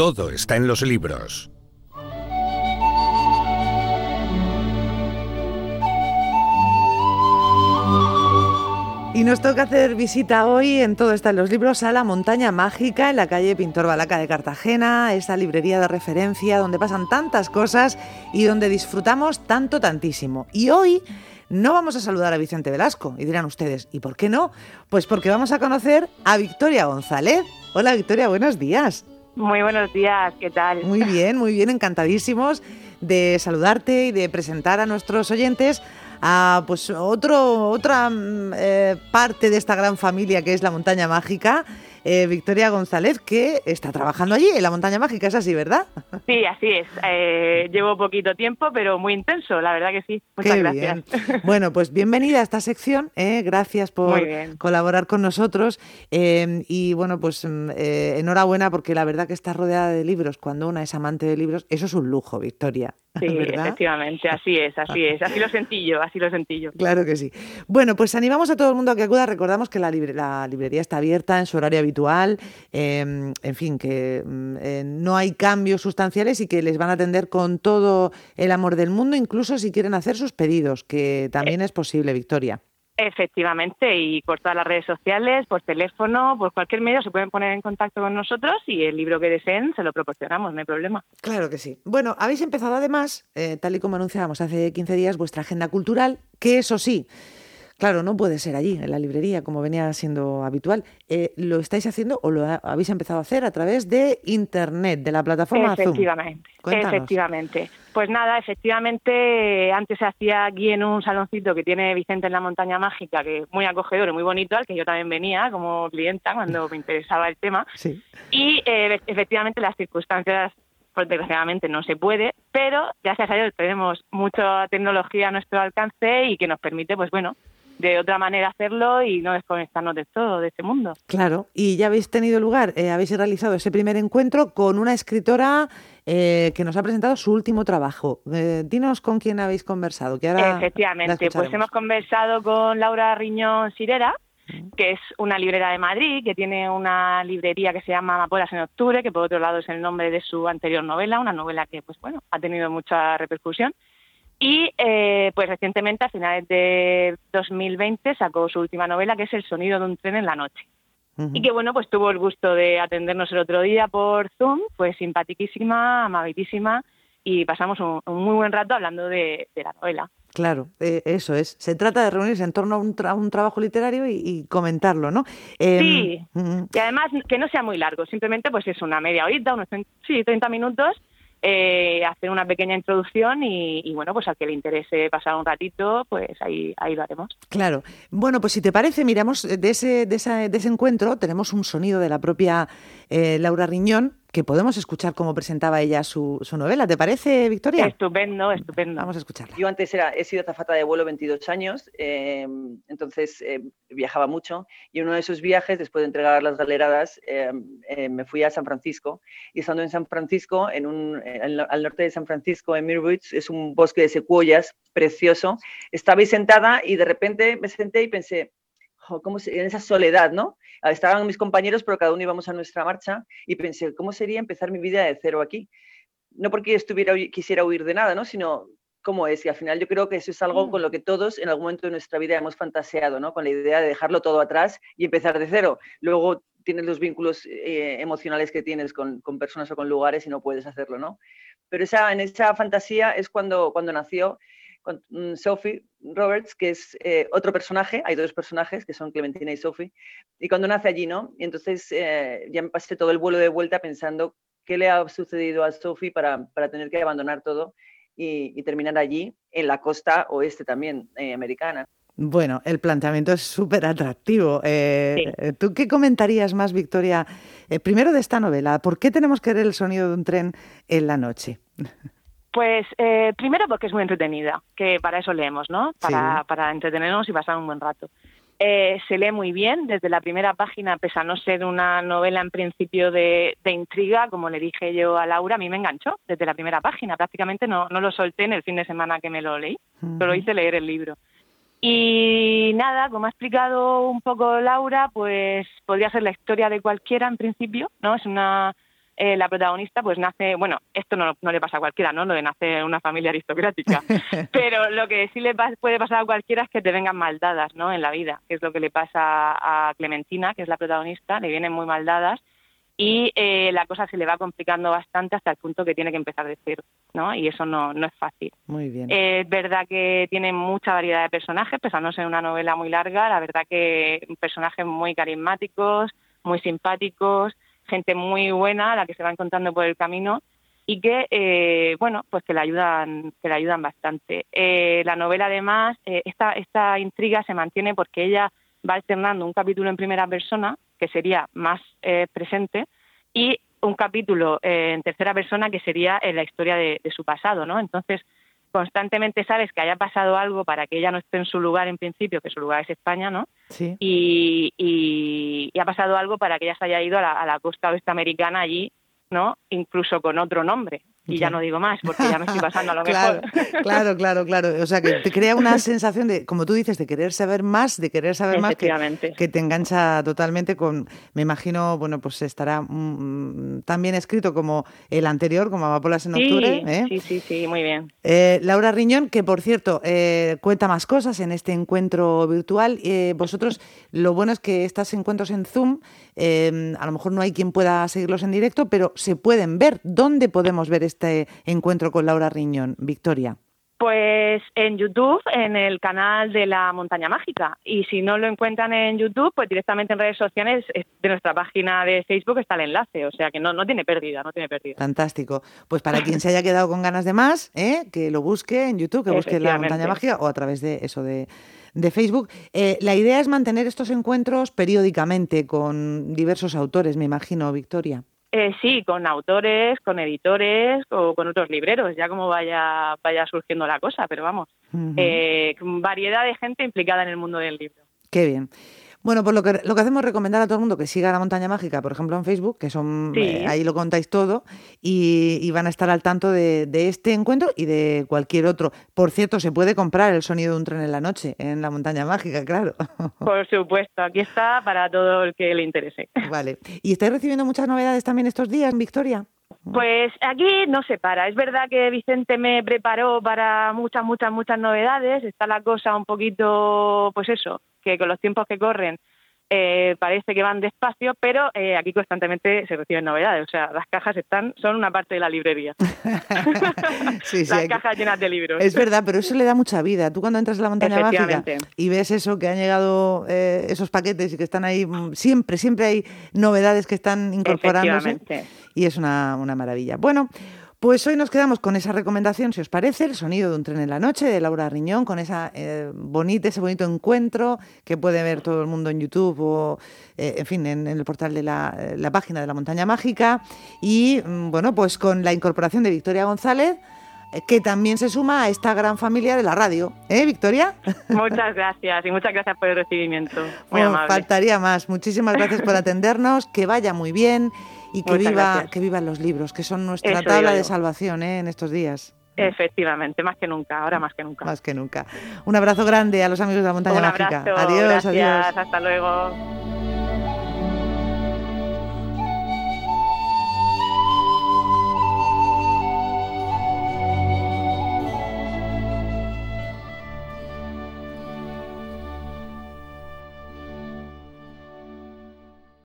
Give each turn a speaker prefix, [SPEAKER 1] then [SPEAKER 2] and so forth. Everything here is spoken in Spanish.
[SPEAKER 1] Todo está en los libros.
[SPEAKER 2] Y nos toca hacer visita hoy en Todo está en los libros a la Montaña Mágica en la calle Pintor Balaca de Cartagena, esa librería de referencia donde pasan tantas cosas y donde disfrutamos tanto, tantísimo. Y hoy no vamos a saludar a Vicente Velasco y dirán ustedes, ¿y por qué no? Pues porque vamos a conocer a Victoria González. Hola Victoria, buenos días.
[SPEAKER 3] Muy buenos días, ¿qué tal?
[SPEAKER 2] Muy bien, muy bien, encantadísimos de saludarte y de presentar a nuestros oyentes a pues otro, otra mm, eh, parte de esta gran familia que es la montaña mágica. Eh, Victoria González, que está trabajando allí en la montaña mágica, es así, ¿verdad?
[SPEAKER 3] Sí, así es. Eh, llevo poquito tiempo, pero muy intenso, la verdad que sí. Muchas gracias.
[SPEAKER 2] Bueno, pues bienvenida a esta sección. Gracias por colaborar con nosotros. y bueno, pues mm, enhorabuena porque la verdad que está rodeada de libros. Cuando una es amante de libros, eso es un lujo, Victoria.
[SPEAKER 3] Sí, efectivamente, así es, así es, así lo sencillo, así lo sencillo.
[SPEAKER 2] Claro que sí. Bueno, pues animamos a todo el mundo a que acuda. Recordamos que la, librería está abierta en su horario habitual, em, en fin, que mm, eh, no hay cambios sustanciales y que les van a atender con todo el amor del mundo, incluso si quieren hacer sus pedidos, que también es posible, Victoria.
[SPEAKER 3] Efectivamente, y por todas las redes sociales, por teléfono, por cualquier medio se pueden poner en contacto con nosotros y el libro que deseen se lo proporcionamos, no hay problema.
[SPEAKER 2] Claro que sí. Bueno, habéis empezado además, eh, tal y como anunciábamos hace 15 días, vuestra agenda cultural, que eso sí, Claro, no puede ser allí, en la librería, como venía siendo habitual. Eh, ¿Lo estáis haciendo o lo habéis empezado a hacer a través de Internet, de la plataforma
[SPEAKER 3] Efectivamente, efectivamente. Pues nada, efectivamente, antes se hacía aquí en un saloncito que tiene Vicente en la Montaña Mágica, que es muy acogedor y muy bonito, al que yo también venía como clienta cuando me interesaba el tema. Sí. Y eh, efectivamente las circunstancias pues desgraciadamente no se puede, pero gracias a Dios tenemos mucha tecnología a nuestro alcance y que nos permite, pues bueno, de otra manera hacerlo y no desconectarnos de todo, de este mundo.
[SPEAKER 2] Claro, y ya habéis tenido lugar, eh, habéis realizado ese primer encuentro con una escritora eh, que nos ha presentado su último trabajo. Eh, dinos con quién habéis conversado. Que ahora
[SPEAKER 3] Efectivamente, pues hemos conversado con Laura Riñón Sirera, que es una librera de Madrid, que tiene una librería que se llama Amapolas en Octubre, que por otro lado es el nombre de su anterior novela, una novela que pues bueno ha tenido mucha repercusión. Y eh, pues recientemente, a finales de 2020, sacó su última novela, que es El sonido de un tren en la noche. Y que bueno, pues tuvo el gusto de atendernos el otro día por Zoom, pues simpaticísima, amabilísima, y pasamos un, muy buen rato hablando de, la novela.
[SPEAKER 2] Claro, eh, eso es. Se trata de reunirse en torno a un, trabajo literario y, comentarlo, ¿no?
[SPEAKER 3] Em, sí, y además que no sea muy largo, simplemente pues es una media horita, unos sí, 30 minutos, eh, hacer una pequeña introducción y, bueno, pues al que le interese pasar un ratito, pues ahí, ahí lo haremos.
[SPEAKER 2] Claro. Bueno, pues si te parece, miramos de ese, de ese, encuentro, tenemos un sonido de la propia eh, Laura Riñón, que podemos escuchar cómo presentaba ella su, su, novela. ¿Te parece, Victoria?
[SPEAKER 3] Estupendo, estupendo.
[SPEAKER 2] Vamos a escucharla.
[SPEAKER 4] Yo antes era, he sido zafata de vuelo 22 años, em, entonces em, viajaba mucho y uno de esos viajes, después de entregar las galeradas, em, me fui a San Francisco y estando en San Francisco, en un, al norte de San Francisco, en Mirwitz, es un bosque de secuoyas precioso, estaba ahí sentada y de repente me senté y pensé, ¿cómo en esa soledad, ¿no? Estaban mis compañeros, pero cada uno íbamos a nuestra marcha y pensé, ¿cómo sería empezar mi vida de cero aquí? No porque estuviera, quisiera huir de nada, ¿no? Sino cómo es. Y al final yo creo que eso es algo mm. con lo que todos en algún momento de nuestra vida hemos fantaseado, ¿no? Con la idea de dejarlo todo atrás y empezar de cero. Luego tienes los vínculos eh, emocionales que tienes con, con, personas o con lugares y no puedes hacerlo, ¿no? Pero esa, en esa fantasía es cuando, cuando nació con mm, Sophie Roberts, que es eh, otro personaje, hay dos personajes que son Clementina y Sophie, y cuando nace allí, ¿no? Y entonces eh, ya me pasé todo el vuelo de vuelta pensando qué le ha sucedido a Sophie para, para tener que abandonar todo y, terminar allí, en la costa oeste también eh, americana.
[SPEAKER 2] Bueno, el planteamiento es súper atractivo. ¿Tú qué comentarías más, Victoria? primero de esta novela, ¿por qué tenemos que ver el sonido de un tren en la noche?
[SPEAKER 3] Pues eh, primero porque es muy entretenida, que para eso leemos, ¿no? Para, para entretenernos y pasar un buen rato. Eh, se lee muy bien desde la primera página, pese a no ser una novela en principio de, intriga, como le dije yo a Laura, a mí me enganchó desde la primera página. Prácticamente no, no lo solté en el fin de semana que me lo leí, solo hice leer el libro. Y nada, como ha explicado un poco Laura, pues podría ser la historia de cualquiera en principio, ¿no? Es una eh, la protagonista pues nace, bueno, esto no, no, le pasa a cualquiera, ¿no? Lo de nacer en una familia aristocrática, pero lo que sí le puede pasar a cualquiera es que te vengan maldadas, ¿no? En la vida, que es lo que le pasa a Clementina, que es la protagonista, le vienen muy maldadas y eh, la cosa se le va complicando bastante hasta el punto que tiene que empezar de cero, ¿no? Y eso no, no es fácil.
[SPEAKER 2] Muy bien.
[SPEAKER 3] es verdad que tiene mucha variedad de personajes, pese a no ser una novela muy larga, la verdad que personajes muy carismáticos, muy simpáticos, gente muy buena a la que se va encontrando por el camino y que eh, bueno pues que le ayudan que le ayudan bastante. Eh, la novela además eh, esta esta intriga se mantiene porque ella va alternando un capítulo en primera persona que sería más presente y un capítulo en tercera persona que sería en la historia de, su pasado no entonces constantemente sabes que haya pasado algo para que ella no esté en su lugar en principio, que su lugar es España, ¿no?
[SPEAKER 2] Sí.
[SPEAKER 3] Y, y, ha pasado algo para que ella se haya ido a la, a la costa oeste americana allí, ¿no? Incluso con otro nombre. Y ya no digo más, porque ya me estoy pasando a lo
[SPEAKER 2] claro,
[SPEAKER 3] mejor.
[SPEAKER 2] Claro, claro, claro. O sea, que te crea una sensación de, como tú dices, de querer saber más, de querer saber más, que, que, te engancha totalmente con, me imagino, bueno, pues estará mm, tan bien escrito como el anterior, como Amapolas en octubre.
[SPEAKER 3] ¿eh? Sí, sí, sí, muy bien.
[SPEAKER 2] Eh, Laura Riñón, que por cierto, eh, cuenta más cosas en este encuentro virtual. vosotros, lo bueno es que estos encuentros en Zoom, a lo mejor no hay quien pueda seguirlos en directo, pero se pueden ver. ¿Dónde podemos ver este este encuentro con Laura Riñón, Victoria?
[SPEAKER 3] Pues en YouTube, en el canal de la Montaña Mágica. Y si no lo encuentran en YouTube, pues directamente en redes sociales de nuestra página de Facebook está el enlace. O sea que no, no tiene pérdida, no tiene pérdida.
[SPEAKER 2] Fantástico. Pues para quien se haya quedado con ganas de más, ¿eh? que lo busque en YouTube, que busque la Montaña Mágica o a través de eso de, Facebook. Eh, la idea es mantener estos encuentros periódicamente con diversos autores, me imagino, Victoria.
[SPEAKER 3] Eh, sí, con autores, con editores o con otros libreros, ya como vaya, vaya surgiendo la cosa, pero vamos, eh, variedad de gente implicada en el mundo del libro.
[SPEAKER 2] Qué bien. Bueno, pues lo que, lo que hacemos es recomendar a todo el mundo que siga la montaña mágica, por ejemplo, en Facebook, que son eh, ahí lo contáis todo, y, van a estar al tanto de, este encuentro y de cualquier otro. Por cierto, se puede comprar el sonido de un tren en la noche en la montaña mágica, claro.
[SPEAKER 3] Por supuesto, aquí está para todo el que le interese.
[SPEAKER 2] Vale. ¿Y estáis recibiendo muchas novedades también estos días, Victoria?
[SPEAKER 3] Pues aquí no se para. Es verdad que Vicente me preparó para muchas, muchas, muchas novedades. Está la cosa un poquito, pues eso, que con los tiempos que corren eh, parece que van despacio, pero eh, aquí constantemente se reciben novedades. O sea, las cajas están son una parte de la librería. las cajas llenas de libros.
[SPEAKER 2] Es verdad, pero eso le da mucha vida. Tú cuando entras en la montaña mágica y ves eso, que han llegado eh, esos paquetes y que están ahí, mm, siempre, siempre hay novedades que están incorporándose. Y es una, una maravilla. Bueno, pues hoy nos quedamos con esa recomendación, si os parece, el sonido de un tren en la noche de Laura Riñón, con esa eh, bonita, ese bonito encuentro que puede ver todo el mundo en YouTube o, eh, en fin, en, el portal de la, la, página de la Montaña Mágica. Y mm, bueno, pues con la incorporación de Victoria González eh, que también se suma a esta gran familia de la radio. ¿Eh, Victoria?
[SPEAKER 3] Muchas gracias y muchas gracias por el recibimiento. Muy amable.
[SPEAKER 2] Faltaría más. Muchísimas gracias por atendernos, que vaya muy bien y que, viva, que vivan los libros, que son nuestra tabla de salvación ¿eh? en estos días.
[SPEAKER 3] Efectivamente, más que nunca, ahora más que nunca.
[SPEAKER 2] Más que nunca. Un abrazo grande a los amigos de la Montaña
[SPEAKER 3] Un
[SPEAKER 2] Mágica. Adiós,
[SPEAKER 3] gracias,
[SPEAKER 2] adiós.
[SPEAKER 3] Hasta luego.